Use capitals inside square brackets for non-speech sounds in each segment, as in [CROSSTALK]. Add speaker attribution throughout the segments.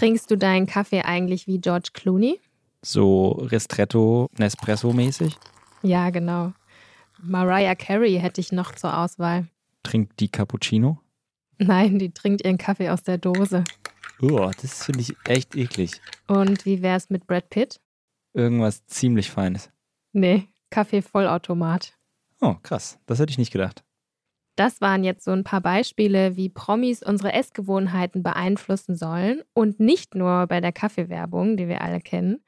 Speaker 1: Trinkst du deinen Kaffee eigentlich wie George Clooney?
Speaker 2: So Ristretto Nespresso-mäßig?
Speaker 1: Ja, genau. Mariah Carey hätte ich noch zur Auswahl.
Speaker 2: Trinkt die Cappuccino?
Speaker 1: Nein, die trinkt ihren Kaffee aus der Dose.
Speaker 2: Oh, das finde ich echt eklig.
Speaker 1: Und wie wär's mit Brad Pitt?
Speaker 2: Irgendwas ziemlich Feines.
Speaker 1: Nee, Kaffee-Vollautomat.
Speaker 2: Oh, krass. Das hätte ich nicht gedacht.
Speaker 1: Das waren jetzt so ein paar Beispiele, wie Promis unsere Essgewohnheiten beeinflussen sollen. Und nicht nur bei der Kaffeewerbung, die wir alle kennen.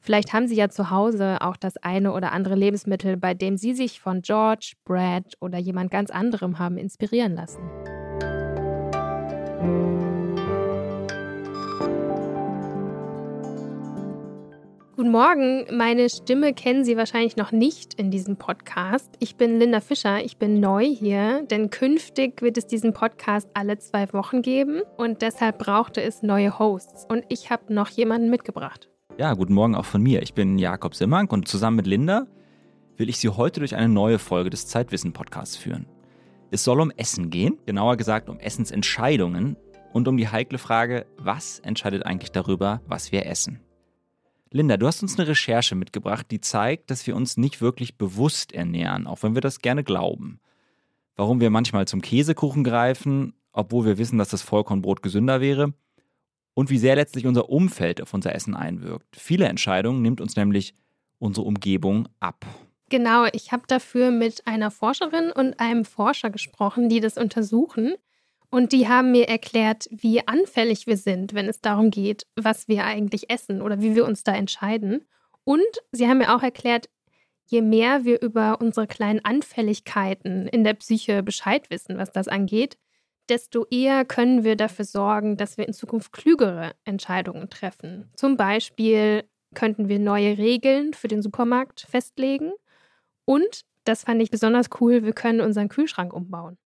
Speaker 1: Vielleicht haben Sie ja zu Hause auch das eine oder andere Lebensmittel, bei dem Sie sich von George, Brad oder jemand ganz anderem haben inspirieren lassen. Guten Morgen, meine Stimme kennen Sie wahrscheinlich noch nicht in diesem Podcast. Ich bin Linda Fischer, ich bin neu hier, denn künftig wird es diesen Podcast alle zwei Wochen geben und deshalb brauchte es neue Hosts und ich habe noch jemanden mitgebracht.
Speaker 2: Ja, guten Morgen auch von mir. Ich bin Jakob Simmank und zusammen mit Linda will ich Sie heute durch eine neue Folge des Zeitwissen-Podcasts führen. Es soll um Essen gehen, genauer gesagt um Essensentscheidungen und um die heikle Frage, was entscheidet eigentlich darüber, was wir essen. Linda, du hast uns eine Recherche mitgebracht, die zeigt, dass wir uns nicht wirklich bewusst ernähren, auch wenn wir das gerne glauben. Warum wir manchmal zum Käsekuchen greifen, obwohl wir wissen, dass das Vollkornbrot gesünder wäre. Und wie sehr letztlich unser Umfeld auf unser Essen einwirkt. Viele Entscheidungen nimmt uns nämlich unsere Umgebung ab.
Speaker 1: Genau, ich habe dafür mit einer Forscherin und einem Forscher gesprochen, die das untersuchen. Und die haben mir erklärt, wie anfällig wir sind, wenn es darum geht, was wir eigentlich essen oder wie wir uns da entscheiden. Und sie haben mir auch erklärt, je mehr wir über unsere kleinen Anfälligkeiten in der Psyche Bescheid wissen, was das angeht, desto eher können wir dafür sorgen, dass wir in Zukunft klügere Entscheidungen treffen. Zum Beispiel könnten wir neue Regeln für den Supermarkt festlegen. Und, das fand ich besonders cool, wir können unseren Kühlschrank umbauen.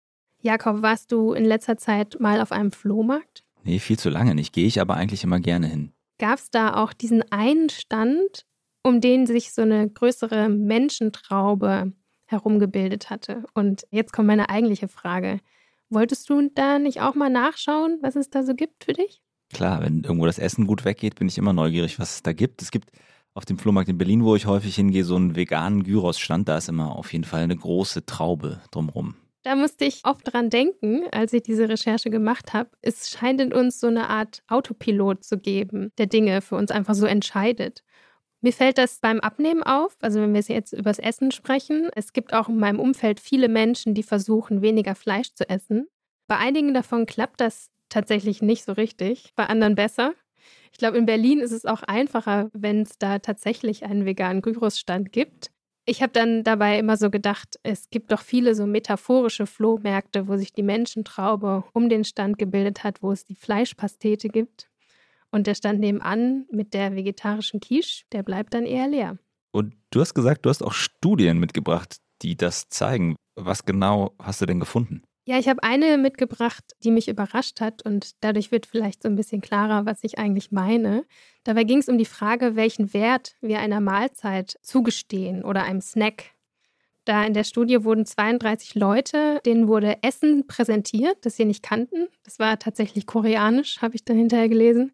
Speaker 1: Jakob, warst du in letzter Zeit mal auf einem Flohmarkt?
Speaker 2: Nee, viel zu lange nicht. Gehe ich aber eigentlich immer gerne hin.
Speaker 1: Gab es da auch diesen einen Stand, um den sich so eine größere Menschentraube herumgebildet hatte? Und jetzt kommt meine eigentliche Frage. Wolltest du da nicht auch mal nachschauen, was es da so gibt für dich?
Speaker 2: Klar, wenn irgendwo das Essen gut weggeht, bin ich immer neugierig, was es da gibt. Es gibt auf dem Flohmarkt in Berlin, wo ich häufig hingehe, so einen veganen Gyros-Stand. Da ist immer auf jeden Fall eine große Traube drumrum.
Speaker 1: Da musste ich oft dran denken, als ich diese Recherche gemacht habe. Es scheint in uns so eine Art Autopilot zu geben, der Dinge für uns einfach so entscheidet. Mir fällt das beim Abnehmen auf, also wenn wir jetzt über das Essen sprechen. Es gibt auch in meinem Umfeld viele Menschen, die versuchen, weniger Fleisch zu essen. Bei einigen davon klappt das tatsächlich nicht so richtig, bei anderen besser. Ich glaube, in Berlin ist es auch einfacher, wenn es da tatsächlich einen veganen Gyros-Stand gibt. Ich habe dann dabei immer so gedacht, es gibt doch viele so metaphorische Flohmärkte, wo sich die Menschentraube um den Stand gebildet hat, wo es die Fleischpastete gibt. Und der Stand nebenan mit der vegetarischen Quiche, der bleibt dann eher leer.
Speaker 2: Und du hast gesagt, du hast auch Studien mitgebracht, die das zeigen. Was genau hast du denn gefunden?
Speaker 1: Ja, ich habe eine mitgebracht, die mich überrascht hat und dadurch wird vielleicht so ein bisschen klarer, was ich eigentlich meine. Dabei ging es um die Frage, welchen Wert wir einer Mahlzeit zugestehen oder einem Snack. Da in der Studie wurden 32 Leute, denen wurde Essen präsentiert, das sie nicht kannten. Das war tatsächlich koreanisch, habe ich dann hinterher gelesen.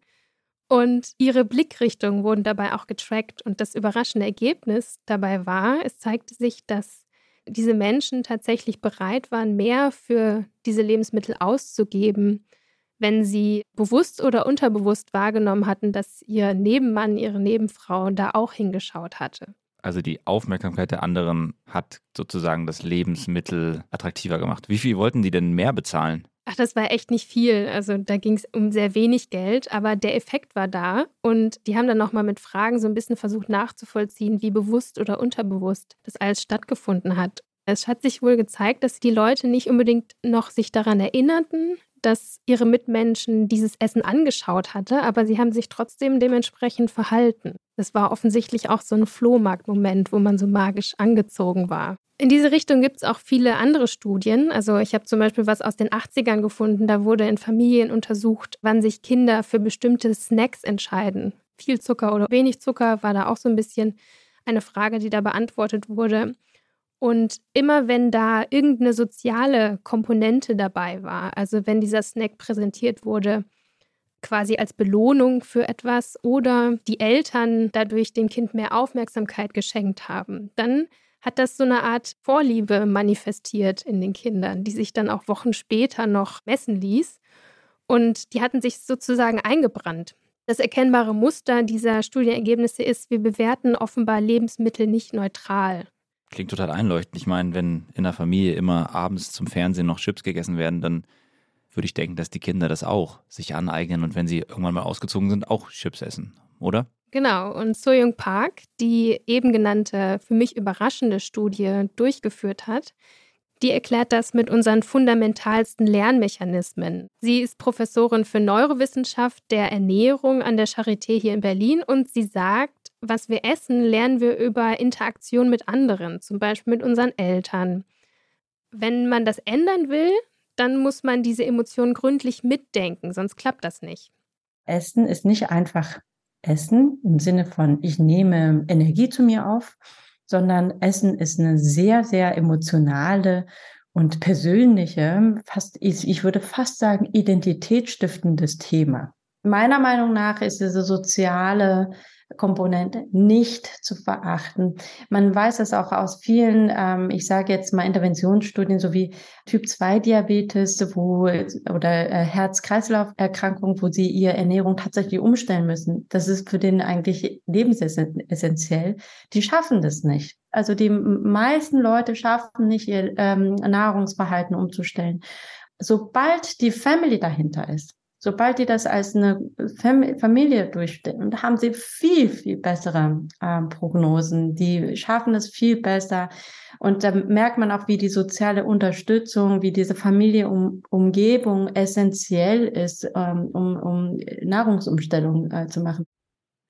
Speaker 1: Und ihre Blickrichtungen wurden dabei auch getrackt. Und das überraschende Ergebnis dabei war, es zeigte sich, dass diese Menschen tatsächlich bereit waren, mehr für diese Lebensmittel auszugeben, wenn sie bewusst oder unterbewusst wahrgenommen hatten, dass ihr Nebenmann, ihre Nebenfrau da auch hingeschaut hatte.
Speaker 2: Also die Aufmerksamkeit der anderen hat sozusagen das Lebensmittel attraktiver gemacht. Wie viel wollten die denn mehr bezahlen?
Speaker 1: Ach, das war echt nicht viel. Also da ging es um sehr wenig Geld, aber der Effekt war da. Und die haben dann nochmal mit Fragen so ein bisschen versucht nachzuvollziehen, wie bewusst oder unterbewusst das alles stattgefunden hat. Es hat sich wohl gezeigt, dass die Leute nicht unbedingt noch sich daran erinnerten, dass ihre Mitmenschen dieses Essen angeschaut hatte, aber sie haben sich trotzdem dementsprechend verhalten. Das war offensichtlich auch so ein Flohmarktmoment, wo man so magisch angezogen war. In diese Richtung gibt es auch viele andere Studien. Also ich habe zum Beispiel was aus den 80ern gefunden. Da wurde in Familien untersucht, wann sich Kinder für bestimmte Snacks entscheiden. Viel Zucker oder wenig Zucker war da auch so ein bisschen eine Frage, die da beantwortet wurde. Und immer wenn da irgendeine soziale Komponente dabei war, also wenn dieser Snack präsentiert wurde, quasi als Belohnung für etwas oder die Eltern dadurch dem Kind mehr Aufmerksamkeit geschenkt haben, dann hat das so eine Art Vorliebe manifestiert in den Kindern, die sich dann auch Wochen später noch messen ließ. Und die hatten sich sozusagen eingebrannt. Das erkennbare Muster dieser Studienergebnisse ist, wir bewerten offenbar Lebensmittel nicht neutral.
Speaker 2: Klingt total einleuchtend. Ich meine, wenn in der Familie immer abends zum Fernsehen noch Chips gegessen werden, dann würde ich denken, dass die Kinder das auch sich aneignen und wenn sie irgendwann mal ausgezogen sind, auch Chips essen, oder?
Speaker 1: Genau, und Soyoung Park, die eben genannte, für mich überraschende Studie durchgeführt hat, die erklärt das mit unseren fundamentalsten Lernmechanismen. Sie ist Professorin für Neurowissenschaft der Ernährung an der Charité hier in Berlin und sie sagt, was wir essen, lernen wir über Interaktion mit anderen, zum Beispiel mit unseren Eltern. Wenn man das ändern will, dann muss man diese Emotionen gründlich mitdenken, sonst klappt das nicht.
Speaker 3: Essen ist nicht einfach Essen im Sinne von, ich nehme Energie zu mir auf, sondern Essen ist eine sehr, sehr emotionale und persönliche, fast, ich würde fast sagen, identitätsstiftendes Thema. Meiner Meinung nach ist diese soziale Komponente nicht zu verachten. Man weiß es auch aus vielen, ähm, ich sage jetzt mal Interventionsstudien, sowie Typ-2-Diabetes wo, oder äh, Herz-Kreislauf-Erkrankungen, wo sie ihre Ernährung tatsächlich umstellen müssen. Das ist für den eigentlich lebensessentiell. Die schaffen das nicht. Also die meisten Leute schaffen nicht, ihr ähm, Nahrungsverhalten umzustellen. Sobald die Family dahinter ist, Sobald die das als eine Familie durchstehen, haben sie viel, viel bessere äh, Prognosen. Die schaffen es viel besser. Und da merkt man auch, wie die soziale Unterstützung, wie diese Familienumgebung essentiell ist, ähm, um, um Nahrungsumstellung äh, zu machen.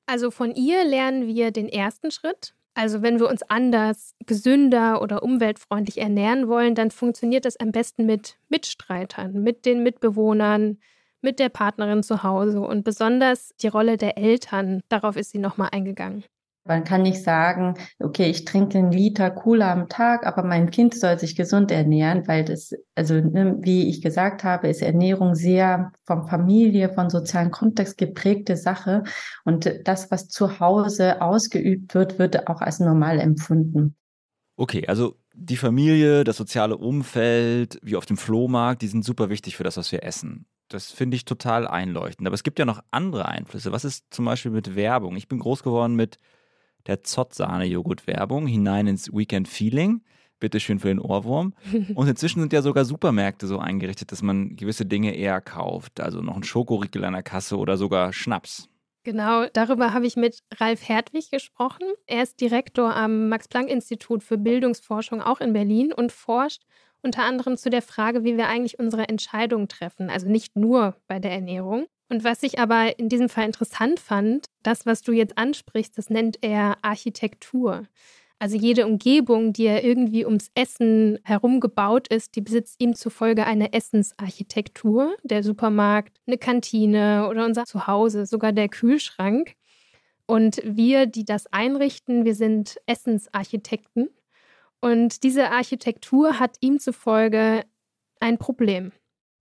Speaker 1: Also von ihr lernen wir den ersten Schritt. Also wenn wir uns anders, gesünder oder umweltfreundlich ernähren wollen, dann funktioniert das am besten mit Mitstreitern, mit den Mitbewohnern, mit der Partnerin zu Hause und besonders die Rolle der Eltern, darauf ist sie nochmal eingegangen.
Speaker 3: Man kann nicht sagen, okay, ich trinke einen Liter Cola am Tag, aber mein Kind soll sich gesund ernähren, weil das, also ne, wie ich gesagt habe, ist Ernährung sehr von Familie, von sozialen Kontext geprägte Sache. Und das, was zu Hause ausgeübt wird, wird auch als normal empfunden.
Speaker 2: Okay, also die Familie, das soziale Umfeld, wie auf dem Flohmarkt, die sind super wichtig für das, was wir essen. Das finde ich total einleuchtend. Aber es gibt ja noch andere Einflüsse. Was ist zum Beispiel mit Werbung? Ich bin groß geworden mit der Zott-Sahne-Joghurt-Werbung hinein ins Weekend Feeling. Bitte schön für den Ohrwurm. [LAUGHS] Und inzwischen sind ja sogar Supermärkte so eingerichtet, dass man gewisse Dinge eher kauft. Also noch ein Schokoriegel an der Kasse oder sogar Schnaps.
Speaker 1: Genau, darüber habe ich mit Ralf Hertwig gesprochen. Er ist Direktor am Max-Planck-Institut für Bildungsforschung auch in Berlin und forscht unter anderem zu der Frage, wie wir eigentlich unsere Entscheidungen treffen. Also nicht nur bei der Ernährung. Und was ich aber in diesem Fall interessant fand, das, was du jetzt ansprichst, das nennt er Architektur. Also jede Umgebung, die ja irgendwie ums Essen herum gebaut ist, die besitzt ihm zufolge eine Essensarchitektur. Der Supermarkt, eine Kantine oder unser Zuhause, sogar der Kühlschrank. Und wir, die das einrichten, wir sind Essensarchitekten. Und diese Architektur hat ihm zufolge ein Problem.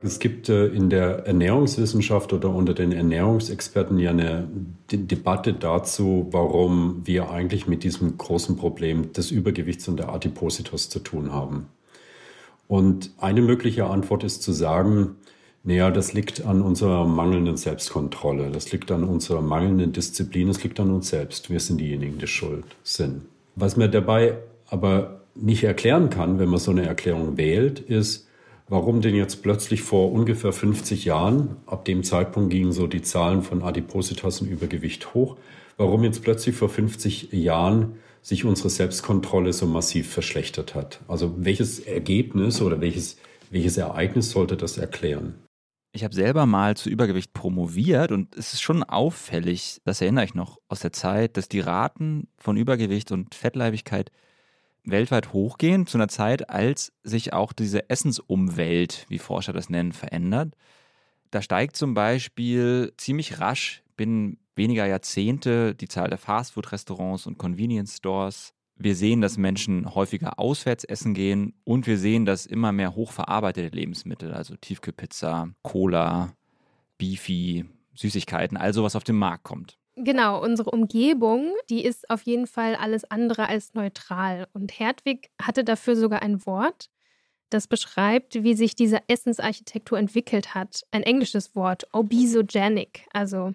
Speaker 4: Es gibt äh, in der Ernährungswissenschaft oder unter den Ernährungsexperten ja eine Debatte dazu, warum wir eigentlich mit diesem großen Problem des Übergewichts und der Adipositas zu tun haben. Und eine mögliche Antwort ist zu sagen, naja, das liegt an unserer mangelnden Selbstkontrolle, das liegt an unserer mangelnden Disziplin, es liegt an uns selbst. Wir sind diejenigen, die schuld sind. Was mir dabei aber nicht erklären kann, wenn man so eine Erklärung wählt, ist, warum denn jetzt plötzlich vor ungefähr 50 Jahren, ab dem Zeitpunkt gingen so die Zahlen von Adipositas und Übergewicht hoch, warum jetzt plötzlich vor 50 Jahren sich unsere Selbstkontrolle so massiv verschlechtert hat. Also welches Ergebnis oder welches, welches Ereignis sollte das erklären?
Speaker 2: Ich habe selber mal zu Übergewicht promoviert und es ist schon auffällig, das erinnere ich noch aus der Zeit, dass die Raten von Übergewicht und Fettleibigkeit weltweit hochgehen, zu einer Zeit, als sich auch diese Essensumwelt, wie Forscher das nennen, verändert. Da steigt zum Beispiel ziemlich rasch binnen weniger Jahrzehnte die Zahl der Fastfood-Restaurants und Convenience Stores. Wir sehen, dass Menschen häufiger auswärts essen gehen und wir sehen, dass immer mehr hochverarbeitete Lebensmittel, also Tiefkühlpizza, Cola, Beefy, Süßigkeiten, also was auf den Markt kommt.
Speaker 1: Genau, unsere Umgebung, die ist auf jeden Fall alles andere als neutral. Und Hertwig hatte dafür sogar ein Wort, das beschreibt, wie sich diese Essensarchitektur entwickelt hat. Ein englisches Wort, obesogenic, also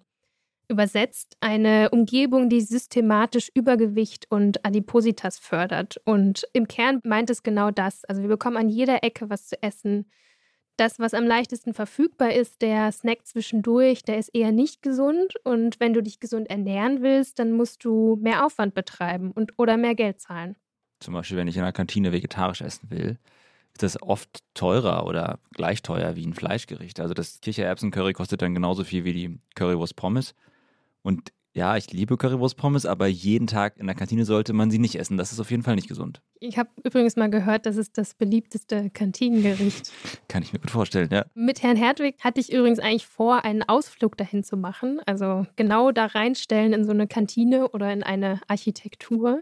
Speaker 1: übersetzt eine Umgebung, die systematisch Übergewicht und Adipositas fördert. Und im Kern meint es genau das. Also wir bekommen an jeder Ecke was zu essen. Das, was am leichtesten verfügbar ist, der Snack zwischendurch, der ist eher nicht gesund. Und wenn du dich gesund ernähren willst, dann musst du mehr Aufwand betreiben und oder mehr Geld zahlen.
Speaker 2: Zum Beispiel, wenn ich in einer Kantine vegetarisch essen will, ist das oft teurer oder gleich teuer wie ein Fleischgericht. Also das Kichererbsen-Curry kostet dann genauso viel wie die Currywurst Pommes. Und ja, ich liebe Currywurst Pommes, aber jeden Tag in der Kantine sollte man sie nicht essen. Das ist auf jeden Fall nicht gesund.
Speaker 1: Ich habe übrigens mal gehört, das ist das beliebteste Kantinengericht.
Speaker 2: Kann ich mir gut vorstellen, ja.
Speaker 1: Mit Herrn Hertwig hatte ich übrigens eigentlich vor, einen Ausflug dahin zu machen. Also genau da reinstellen in so eine Kantine oder in eine Architektur.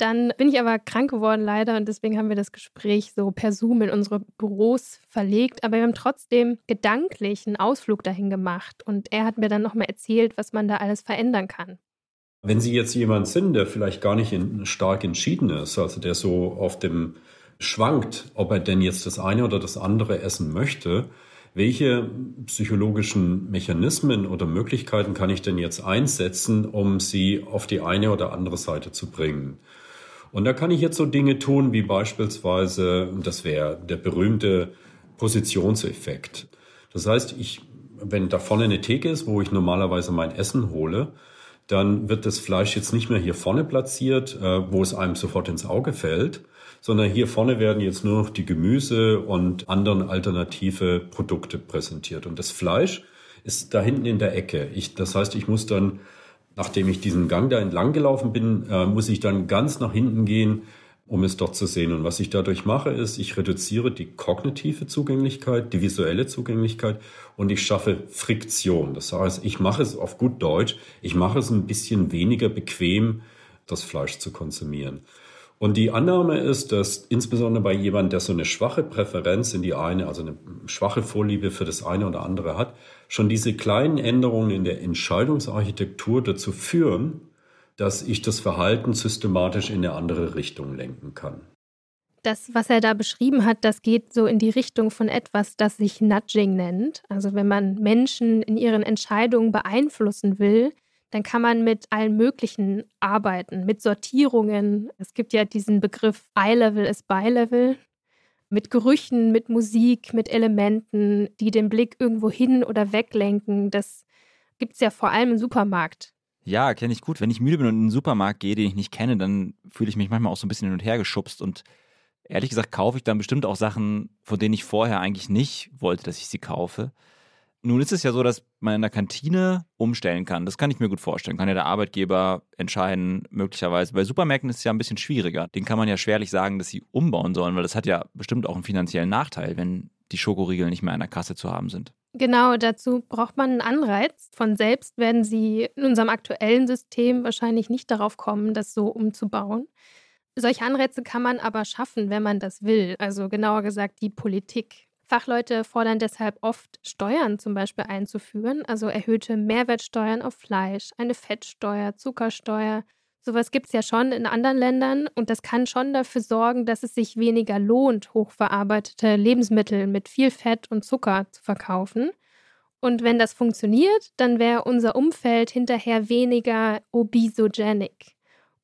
Speaker 1: Dann bin ich aber krank geworden leider und deswegen haben wir das Gespräch so per Zoom in unsere Büros verlegt. Aber wir haben trotzdem gedanklich einen Ausflug dahin gemacht und er hat mir dann nochmal erzählt, was man da alles verändern kann.
Speaker 4: Wenn Sie jetzt jemand sind, der vielleicht gar nicht in, stark entschieden ist, also der so auf dem schwankt, ob er denn jetzt das eine oder das andere essen möchte, welche psychologischen Mechanismen oder Möglichkeiten kann ich denn jetzt einsetzen, um sie auf die eine oder andere Seite zu bringen? Und da kann ich jetzt so Dinge tun, wie beispielsweise, das wäre der berühmte Positionseffekt. Das heißt, ich, wenn da vorne eine Theke ist, wo ich normalerweise mein Essen hole, dann wird das Fleisch jetzt nicht mehr hier vorne platziert, äh, wo es einem sofort ins Auge fällt, sondern hier vorne werden jetzt nur noch die Gemüse und anderen alternative Produkte präsentiert. Und das Fleisch ist da hinten in der Ecke. Ich, das heißt, ich muss dann nachdem ich diesen Gang da entlang gelaufen bin, äh, muss ich dann ganz nach hinten gehen, um es dort zu sehen. Und was ich dadurch mache, ist, ich reduziere die kognitive Zugänglichkeit, die visuelle Zugänglichkeit und ich schaffe Friktion. Das heißt, ich mache es auf gut Deutsch, ich mache es ein bisschen weniger bequem, das Fleisch zu konsumieren. Und die Annahme ist, dass insbesondere bei jemandem, der so eine schwache Präferenz in die eine, also eine schwache Vorliebe für das eine oder andere hat, schon diese kleinen Änderungen in der Entscheidungsarchitektur dazu führen, dass ich das Verhalten systematisch in eine andere Richtung lenken kann.
Speaker 1: Das, was er da beschrieben hat, das geht so in die Richtung von etwas, das sich Nudging nennt. Also wenn man Menschen in ihren Entscheidungen beeinflussen will, dann kann man mit allen möglichen arbeiten, mit Sortierungen. Es gibt ja diesen Begriff Eye-Level ist By-Level. Mit Gerüchen, mit Musik, mit Elementen, die den Blick irgendwo hin oder weglenken. Das gibt es ja vor allem im Supermarkt.
Speaker 2: Ja, kenne ich gut. Wenn ich müde bin und in einen Supermarkt gehe, den ich nicht kenne, dann fühle ich mich manchmal auch so ein bisschen hin und her geschubst. Und ehrlich gesagt kaufe ich dann bestimmt auch Sachen, von denen ich vorher eigentlich nicht wollte, dass ich sie kaufe. Nun ist es ja so, dass man in der Kantine umstellen kann. Das kann ich mir gut vorstellen. Kann ja der Arbeitgeber entscheiden, möglicherweise. Bei Supermärkten ist es ja ein bisschen schwieriger. Den kann man ja schwerlich sagen, dass sie umbauen sollen, weil das hat ja bestimmt auch einen finanziellen Nachteil, wenn die Schokoriegel nicht mehr an der Kasse zu haben sind.
Speaker 1: Genau, dazu braucht man einen Anreiz. Von selbst werden sie in unserem aktuellen System wahrscheinlich nicht darauf kommen, das so umzubauen. Solche Anreize kann man aber schaffen, wenn man das will. Also genauer gesagt die Politik. Fachleute fordern deshalb oft, Steuern zum Beispiel einzuführen, also erhöhte Mehrwertsteuern auf Fleisch, eine Fettsteuer, Zuckersteuer. Sowas gibt es ja schon in anderen Ländern und das kann schon dafür sorgen, dass es sich weniger lohnt, hochverarbeitete Lebensmittel mit viel Fett und Zucker zu verkaufen. Und wenn das funktioniert, dann wäre unser Umfeld hinterher weniger obesogenic.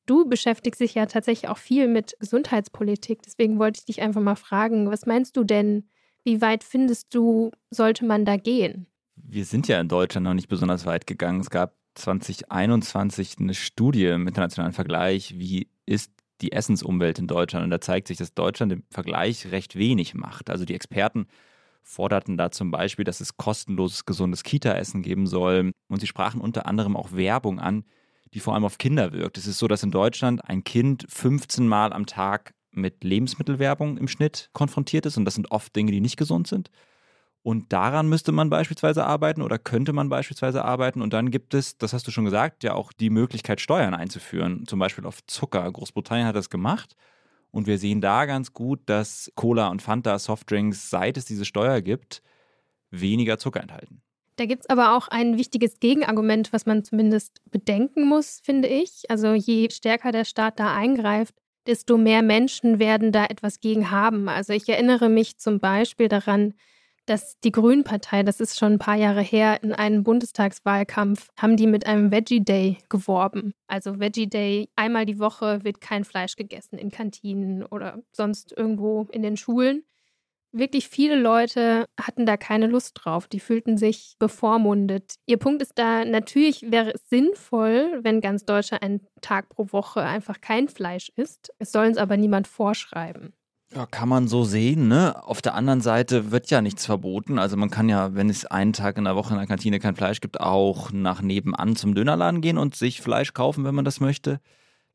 Speaker 1: Du beschäftigst dich ja tatsächlich auch viel mit Gesundheitspolitik, deswegen wollte ich dich einfach mal fragen, was meinst du denn, wie weit findest du, sollte man da gehen?
Speaker 2: Wir sind ja in Deutschland noch nicht besonders weit gegangen. Es gab 2021 eine Studie im internationalen Vergleich, wie ist die Essensumwelt in Deutschland. Und da zeigt sich, dass Deutschland im Vergleich recht wenig macht. Also die Experten forderten da zum Beispiel, dass es kostenloses, gesundes Kita-Essen geben soll. Und sie sprachen unter anderem auch Werbung an, die vor allem auf Kinder wirkt. Es ist so, dass in Deutschland ein Kind 15 Mal am Tag mit Lebensmittelwerbung im Schnitt konfrontiert ist und das sind oft Dinge, die nicht gesund sind. Und daran müsste man beispielsweise arbeiten oder könnte man beispielsweise arbeiten. Und dann gibt es, das hast du schon gesagt, ja auch die Möglichkeit, Steuern einzuführen, zum Beispiel auf Zucker. Großbritannien hat das gemacht. Und wir sehen da ganz gut, dass Cola und Fanta, Softdrinks, seit es diese Steuer gibt, weniger Zucker enthalten.
Speaker 1: Da gibt es aber auch ein wichtiges Gegenargument, was man zumindest bedenken muss, finde ich. Also je stärker der Staat da eingreift, desto mehr Menschen werden da etwas gegen haben. Also ich erinnere mich zum Beispiel daran, dass die Grünen-Partei, das ist schon ein paar Jahre her, in einem Bundestagswahlkampf, haben die mit einem Veggie Day geworben. Also Veggie Day, einmal die Woche wird kein Fleisch gegessen in Kantinen oder sonst irgendwo in den Schulen. Wirklich viele Leute hatten da keine Lust drauf. Die fühlten sich bevormundet. Ihr Punkt ist da, natürlich wäre es sinnvoll, wenn ganz Deutschland einen Tag pro Woche einfach kein Fleisch isst. Es soll uns aber niemand vorschreiben.
Speaker 2: Ja, kann man so sehen, ne? Auf der anderen Seite wird ja nichts verboten. Also man kann ja, wenn es einen Tag in der Woche in der Kantine kein Fleisch gibt, auch nach nebenan zum Dönerladen gehen und sich Fleisch kaufen, wenn man das möchte.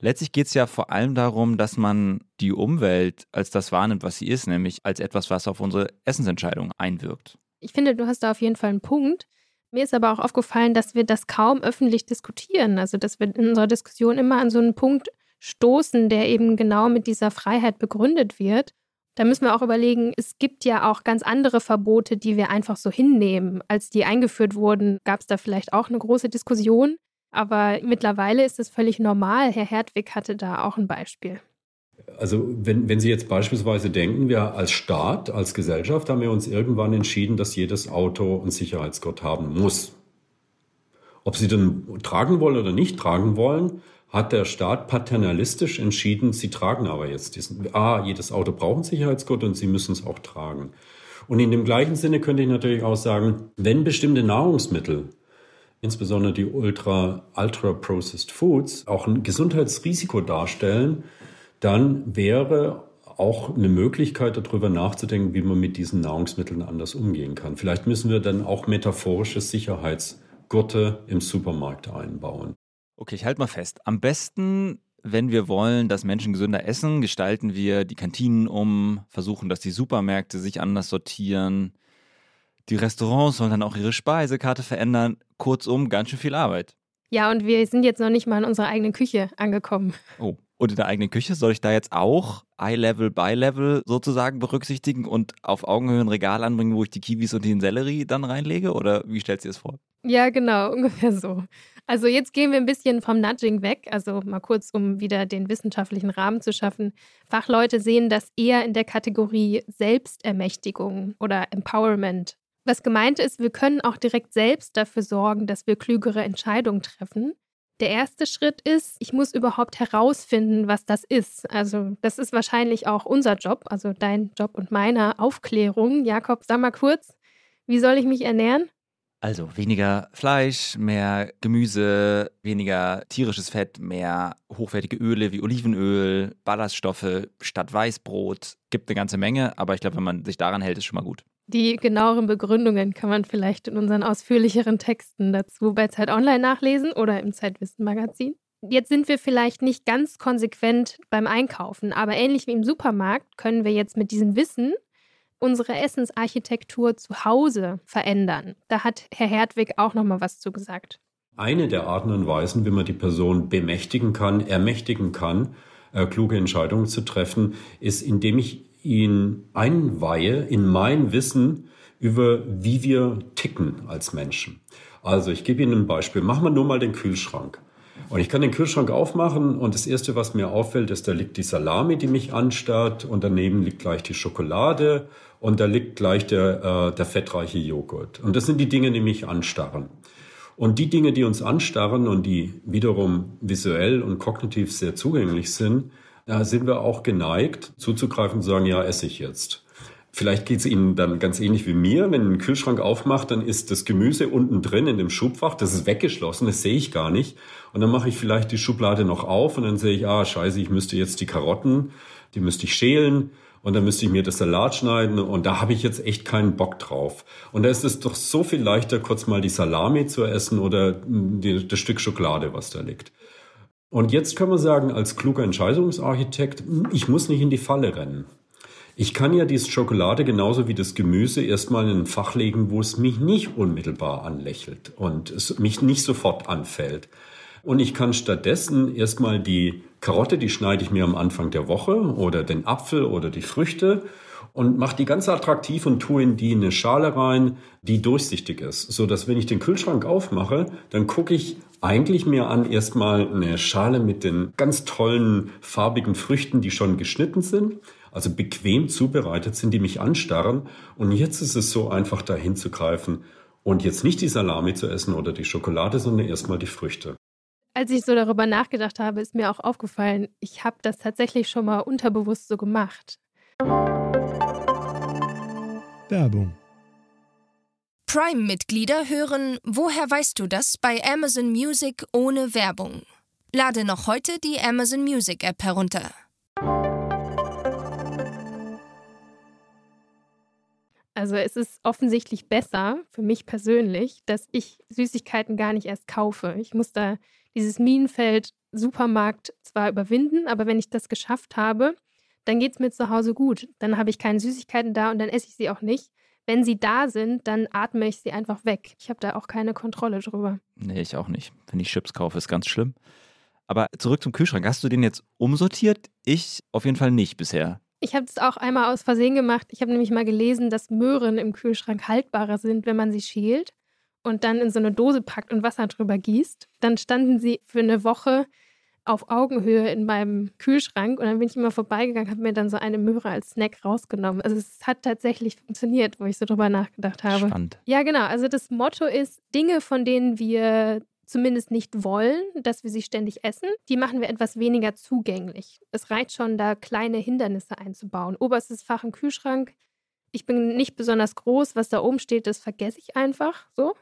Speaker 2: Letztlich geht es ja vor allem darum, dass man die Umwelt als das wahrnimmt, was sie ist, nämlich als etwas, was auf unsere Essensentscheidung einwirkt.
Speaker 1: Ich finde, du hast da auf jeden Fall einen Punkt. Mir ist aber auch aufgefallen, dass wir das kaum öffentlich diskutieren. Also, dass wir in unserer Diskussion immer an so einen Punkt stoßen, der eben genau mit dieser Freiheit begründet wird. Da müssen wir auch überlegen, es gibt ja auch ganz andere Verbote, die wir einfach so hinnehmen. Als die eingeführt wurden, gab es da vielleicht auch eine große Diskussion. Aber mittlerweile ist es völlig normal. Herr Hertwig hatte da auch ein Beispiel.
Speaker 4: Also wenn, wenn Sie jetzt beispielsweise denken, wir als Staat, als Gesellschaft haben wir uns irgendwann entschieden, dass jedes Auto einen Sicherheitsgurt haben muss. Ob Sie den tragen wollen oder nicht tragen wollen, hat der Staat paternalistisch entschieden, sie tragen aber jetzt diesen, ah, jedes Auto braucht einen Sicherheitsgurt und sie müssen es auch tragen. Und in dem gleichen Sinne könnte ich natürlich auch sagen, wenn bestimmte Nahrungsmittel, insbesondere die ultra, ultra processed foods, auch ein Gesundheitsrisiko darstellen, dann wäre auch eine Möglichkeit darüber nachzudenken, wie man mit diesen Nahrungsmitteln anders umgehen kann. Vielleicht müssen wir dann auch metaphorische Sicherheitsgurte im Supermarkt einbauen.
Speaker 2: Okay, ich halte mal fest. Am besten, wenn wir wollen, dass Menschen gesünder essen, gestalten wir die Kantinen um, versuchen, dass die Supermärkte sich anders sortieren. Die Restaurants sollen dann auch ihre Speisekarte verändern. Kurzum, ganz schön viel Arbeit.
Speaker 1: Ja, und wir sind jetzt noch nicht mal in unserer eigenen Küche angekommen.
Speaker 2: Oh, und in der eigenen Küche soll ich da jetzt auch Eye-Level, By-Level sozusagen berücksichtigen und auf Augenhöhe ein Regal anbringen, wo ich die Kiwis und den Sellerie dann reinlege? Oder wie stellst du dir das vor?
Speaker 1: Ja, genau, [LAUGHS] ungefähr so. Also jetzt gehen wir ein bisschen vom Nudging weg, also mal kurz, um wieder den wissenschaftlichen Rahmen zu schaffen. Fachleute sehen das eher in der Kategorie Selbstermächtigung oder Empowerment. Was gemeint ist, wir können auch direkt selbst dafür sorgen, dass wir klügere Entscheidungen treffen. Der erste Schritt ist, ich muss überhaupt herausfinden, was das ist. Also das ist wahrscheinlich auch unser Job, also dein Job und meiner Aufklärung. Jakob, sag mal kurz, wie soll ich mich ernähren?
Speaker 2: Also weniger Fleisch, mehr Gemüse, weniger tierisches Fett, mehr hochwertige Öle wie Olivenöl, Ballaststoffe statt Weißbrot. Gibt eine ganze Menge, aber ich glaube, wenn man sich daran hält, ist schon mal gut.
Speaker 1: Die genaueren Begründungen kann man vielleicht in unseren ausführlicheren Texten dazu bei Zeit Online nachlesen oder im Zeitwissen Magazin. Jetzt sind wir vielleicht nicht ganz konsequent beim Einkaufen, aber ähnlich wie im Supermarkt können wir jetzt mit diesem Wissen unsere Essensarchitektur zu Hause verändern. Da hat Herr Hertwig auch noch mal was zu gesagt.
Speaker 4: Eine der Arten und Weisen, wie man die Person bemächtigen kann, ermächtigen kann, äh, kluge Entscheidungen zu treffen, ist, indem ich ihn einweihe in mein Wissen über, wie wir ticken als Menschen. Also ich gebe Ihnen ein Beispiel. Machen wir nur mal den Kühlschrank. Und ich kann den Kühlschrank aufmachen und das Erste, was mir auffällt, ist, da liegt die Salami, die mich anstarrt und daneben liegt gleich die Schokolade und da liegt gleich der, äh, der fettreiche Joghurt. Und das sind die Dinge, die mich anstarren. Und die Dinge, die uns anstarren und die wiederum visuell und kognitiv sehr zugänglich sind, da sind wir auch geneigt zuzugreifen und zu sagen, ja, esse ich jetzt. Vielleicht geht es Ihnen dann ganz ähnlich wie mir. Wenn ein Kühlschrank aufmacht, dann ist das Gemüse unten drin in dem Schubfach, das ist weggeschlossen, das sehe ich gar nicht. Und dann mache ich vielleicht die Schublade noch auf und dann sehe ich, ah, scheiße, ich müsste jetzt die Karotten, die müsste ich schälen und dann müsste ich mir das Salat schneiden und da habe ich jetzt echt keinen Bock drauf. Und da ist es doch so viel leichter, kurz mal die Salami zu essen oder das Stück Schokolade, was da liegt. Und jetzt können wir sagen, als kluger Entscheidungsarchitekt, ich muss nicht in die Falle rennen. Ich kann ja diese Schokolade genauso wie das Gemüse erstmal in ein Fach legen, wo es mich nicht unmittelbar anlächelt und es mich nicht sofort anfällt. Und ich kann stattdessen erstmal die Karotte, die schneide ich mir am Anfang der Woche oder den Apfel oder die Früchte und mache die ganz attraktiv und tue in die eine Schale rein, die durchsichtig ist, so dass wenn ich den Kühlschrank aufmache, dann gucke ich eigentlich mir an erstmal eine Schale mit den ganz tollen farbigen Früchten, die schon geschnitten sind, also bequem zubereitet sind, die mich anstarren und jetzt ist es so einfach dahin zu greifen und jetzt nicht die Salami zu essen oder die Schokolade, sondern erstmal die Früchte.
Speaker 1: Als ich so darüber nachgedacht habe, ist mir auch aufgefallen, ich habe das tatsächlich schon mal unterbewusst so gemacht.
Speaker 5: Werbung.
Speaker 6: Prime-Mitglieder hören Woher weißt du das bei Amazon Music ohne Werbung. Lade noch heute die Amazon Music App herunter.
Speaker 1: Also es ist offensichtlich besser für mich persönlich, dass ich Süßigkeiten gar nicht erst kaufe. Ich muss da dieses Minenfeld Supermarkt zwar überwinden, aber wenn ich das geschafft habe, dann geht es mir zu Hause gut. Dann habe ich keine Süßigkeiten da und dann esse ich sie auch nicht. Wenn sie da sind, dann atme ich sie einfach weg. Ich habe da auch keine Kontrolle drüber.
Speaker 2: Nee, ich auch nicht. Wenn ich Chips kaufe, ist ganz schlimm. Aber zurück zum Kühlschrank. Hast du den jetzt umsortiert? Ich auf jeden Fall nicht bisher.
Speaker 1: Ich habe es auch einmal aus Versehen gemacht. Ich habe nämlich mal gelesen, dass Möhren im Kühlschrank haltbarer sind, wenn man sie schält und dann in so eine Dose packt und Wasser drüber gießt. Dann standen sie für eine Woche auf Augenhöhe in meinem Kühlschrank und dann bin ich immer vorbeigegangen, habe mir dann so eine Möhre als Snack rausgenommen. Also es hat tatsächlich funktioniert, wo ich so drüber nachgedacht habe.
Speaker 2: Spannend.
Speaker 1: Ja, genau. Also das Motto ist, Dinge, von denen wir zumindest nicht wollen, dass wir sie ständig essen, die machen wir etwas weniger zugänglich. Es reicht schon, da kleine Hindernisse einzubauen. Oberstes Fach im Kühlschrank. Ich bin nicht besonders groß, was da oben steht, das vergesse ich einfach so.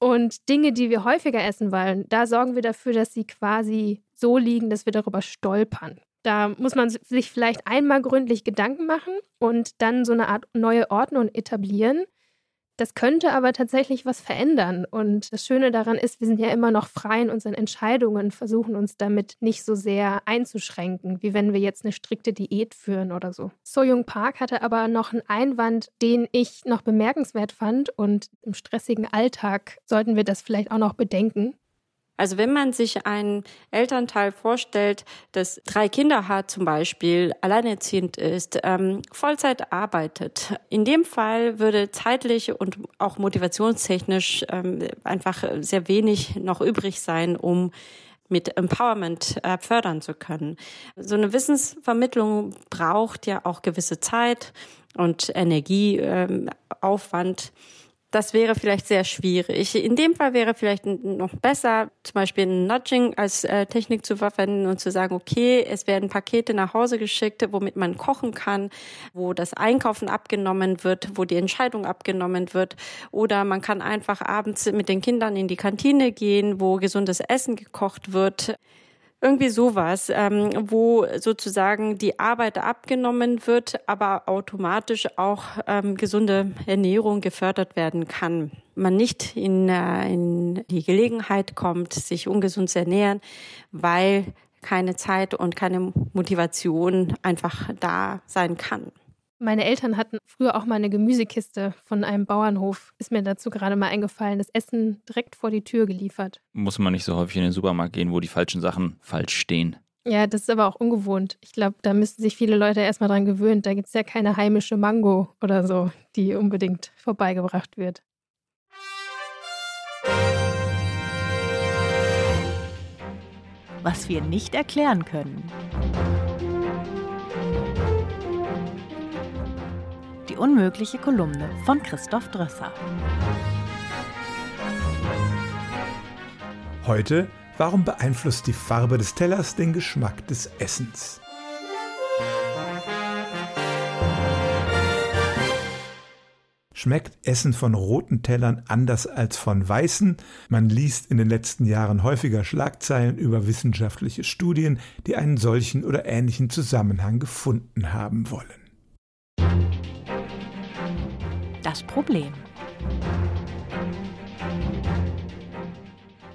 Speaker 1: Und Dinge, die wir häufiger essen wollen, da sorgen wir dafür, dass sie quasi so liegen, dass wir darüber stolpern. Da muss man sich vielleicht einmal gründlich Gedanken machen und dann so eine Art neue Ordnung etablieren, das könnte aber tatsächlich was verändern. Und das Schöne daran ist, wir sind ja immer noch frei in unseren Entscheidungen, versuchen uns damit nicht so sehr einzuschränken, wie wenn wir jetzt eine strikte Diät führen oder so. So Jung Park hatte aber noch einen Einwand, den ich noch bemerkenswert fand. Und im stressigen Alltag sollten wir das vielleicht auch noch bedenken.
Speaker 7: Also wenn man sich einen Elternteil vorstellt, das drei Kinder hat zum Beispiel, alleinerziehend ist, ähm, Vollzeit arbeitet, in dem Fall würde zeitlich und auch motivationstechnisch ähm, einfach sehr wenig noch übrig sein, um mit Empowerment äh, fördern zu können. So eine Wissensvermittlung braucht ja auch gewisse Zeit und Energieaufwand. Ähm, das wäre vielleicht sehr schwierig. In dem Fall wäre vielleicht noch besser, zum Beispiel ein Nudging als äh, Technik zu verwenden und zu sagen, okay, es werden Pakete nach Hause geschickt, womit man kochen kann, wo das Einkaufen abgenommen wird, wo die Entscheidung abgenommen wird. Oder man kann einfach abends mit den Kindern in die Kantine gehen, wo gesundes Essen gekocht wird. Irgendwie sowas, ähm, wo sozusagen die Arbeit abgenommen wird, aber automatisch auch ähm, gesunde Ernährung gefördert werden kann. Man nicht in, äh, in die Gelegenheit kommt, sich ungesund zu ernähren, weil keine Zeit und keine Motivation einfach da sein kann.
Speaker 1: Meine Eltern hatten früher auch mal eine Gemüsekiste von einem Bauernhof. Ist mir dazu gerade mal eingefallen, das Essen direkt vor die Tür geliefert.
Speaker 2: Muss man nicht so häufig in den Supermarkt gehen, wo die falschen Sachen falsch stehen.
Speaker 1: Ja, das ist aber auch ungewohnt. Ich glaube, da müssten sich viele Leute erstmal dran gewöhnen. Da gibt es ja keine heimische Mango oder so, die unbedingt vorbeigebracht wird.
Speaker 8: Was wir nicht erklären können. Unmögliche Kolumne von Christoph Drösser.
Speaker 5: Heute, warum beeinflusst die Farbe des Tellers den Geschmack des Essens? Schmeckt Essen von roten Tellern anders als von weißen? Man liest in den letzten Jahren häufiger Schlagzeilen über wissenschaftliche Studien, die einen solchen oder ähnlichen Zusammenhang gefunden haben wollen
Speaker 8: das Problem.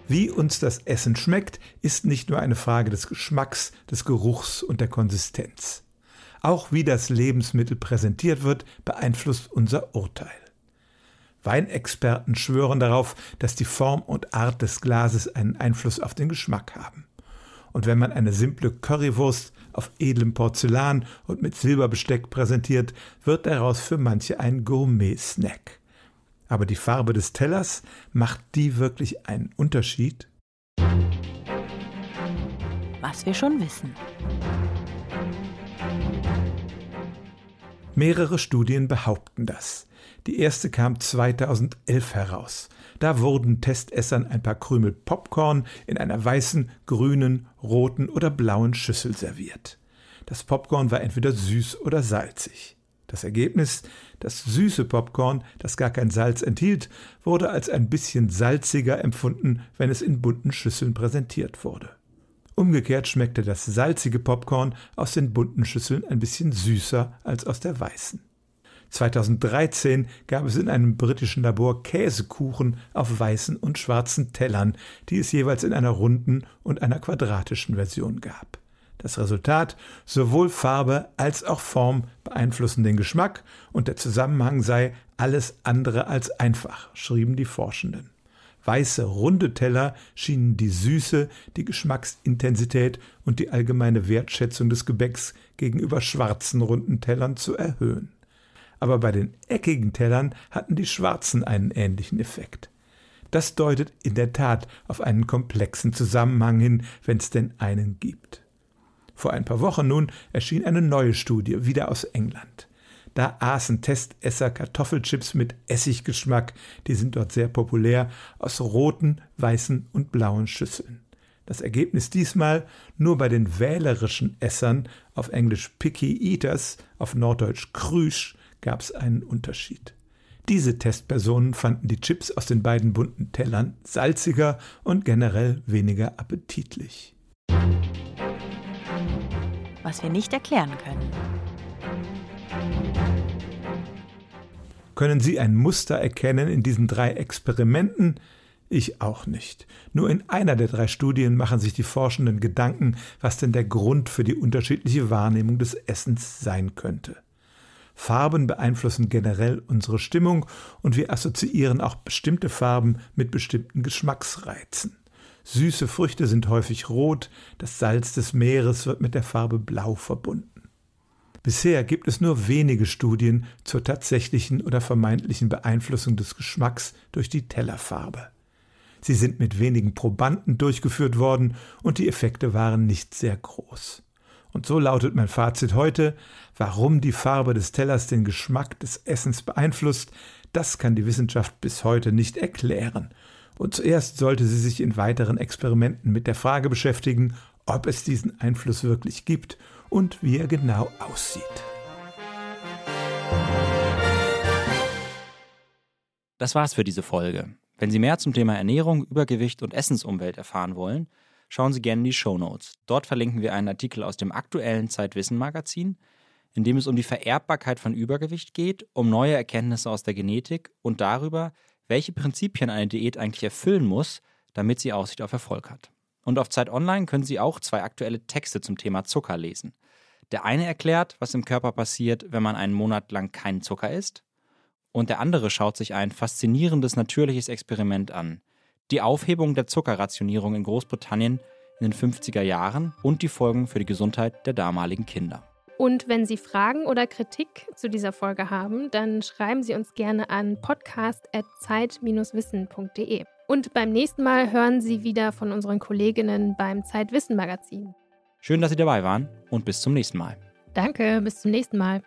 Speaker 5: Wie uns das Essen schmeckt, ist nicht nur eine Frage des Geschmacks, des Geruchs und der Konsistenz. Auch wie das Lebensmittel präsentiert wird, beeinflusst unser Urteil. Weinexperten schwören darauf, dass die Form und Art des Glases einen Einfluss auf den Geschmack haben. Und wenn man eine simple Currywurst auf edlem Porzellan und mit Silberbesteck präsentiert, wird daraus für manche ein Gourmet-Snack. Aber die Farbe des Tellers, macht die wirklich einen Unterschied?
Speaker 8: Was wir schon wissen.
Speaker 5: Mehrere Studien behaupten das. Die erste kam 2011 heraus. Da wurden Testessern ein paar Krümel Popcorn in einer weißen, grünen, roten oder blauen Schüssel serviert. Das Popcorn war entweder süß oder salzig. Das Ergebnis, das süße Popcorn, das gar kein Salz enthielt, wurde als ein bisschen salziger empfunden, wenn es in bunten Schüsseln präsentiert wurde. Umgekehrt schmeckte das salzige Popcorn aus den bunten Schüsseln ein bisschen süßer als aus der weißen. 2013 gab es in einem britischen Labor Käsekuchen auf weißen und schwarzen Tellern, die es jeweils in einer runden und einer quadratischen Version gab. Das Resultat, sowohl Farbe als auch Form beeinflussen den Geschmack und der Zusammenhang sei alles andere als einfach, schrieben die Forschenden. Weiße, runde Teller schienen die Süße, die Geschmacksintensität und die allgemeine Wertschätzung des Gebäcks gegenüber schwarzen, runden Tellern zu erhöhen. Aber bei den eckigen Tellern hatten die schwarzen einen ähnlichen Effekt. Das deutet in der Tat auf einen komplexen Zusammenhang hin, wenn es denn einen gibt. Vor ein paar Wochen nun erschien eine neue Studie, wieder aus England. Da aßen Testesser Kartoffelchips mit Essiggeschmack, die sind dort sehr populär, aus roten, weißen und blauen Schüsseln. Das Ergebnis diesmal nur bei den wählerischen Essern, auf Englisch Picky Eaters, auf Norddeutsch Krüsch, gab es einen Unterschied. Diese Testpersonen fanden die Chips aus den beiden bunten Tellern salziger und generell weniger appetitlich.
Speaker 8: Was wir nicht erklären können.
Speaker 5: Können Sie ein Muster erkennen in diesen drei Experimenten? Ich auch nicht. Nur in einer der drei Studien machen sich die Forschenden Gedanken, was denn der Grund für die unterschiedliche Wahrnehmung des Essens sein könnte. Farben beeinflussen generell unsere Stimmung und wir assoziieren auch bestimmte Farben mit bestimmten Geschmacksreizen. Süße Früchte sind häufig rot, das Salz des Meeres wird mit der Farbe blau verbunden. Bisher gibt es nur wenige Studien zur tatsächlichen oder vermeintlichen Beeinflussung des Geschmacks durch die Tellerfarbe. Sie sind mit wenigen Probanden durchgeführt worden und die Effekte waren nicht sehr groß. Und so lautet mein Fazit heute, warum die Farbe des Tellers den Geschmack des Essens beeinflusst, das kann die Wissenschaft bis heute nicht erklären. Und zuerst sollte sie sich in weiteren Experimenten mit der Frage beschäftigen, ob es diesen Einfluss wirklich gibt und wie er genau aussieht.
Speaker 2: Das war's für diese Folge. Wenn Sie mehr zum Thema Ernährung, Übergewicht und Essensumwelt erfahren wollen, schauen Sie gerne in die Show Notes. Dort verlinken wir einen Artikel aus dem aktuellen Zeitwissen Magazin, in dem es um die Vererbbarkeit von Übergewicht geht, um neue Erkenntnisse aus der Genetik und darüber, welche Prinzipien eine Diät eigentlich erfüllen muss, damit sie Aussicht auf Erfolg hat. Und auf Zeit Online können Sie auch zwei aktuelle Texte zum Thema Zucker lesen. Der eine erklärt, was im Körper passiert, wenn man einen Monat lang keinen Zucker isst. Und der andere schaut sich ein faszinierendes natürliches Experiment an. Die Aufhebung der Zuckerrationierung in Großbritannien in den 50er Jahren und die Folgen für die Gesundheit der damaligen Kinder.
Speaker 1: Und wenn Sie Fragen oder Kritik zu dieser Folge haben, dann schreiben Sie uns gerne an podcast.zeit-wissen.de. Und beim nächsten Mal hören Sie wieder von unseren Kolleginnen beim Zeitwissen Magazin.
Speaker 2: Schön, dass Sie dabei waren und bis zum nächsten Mal.
Speaker 1: Danke, bis zum nächsten Mal.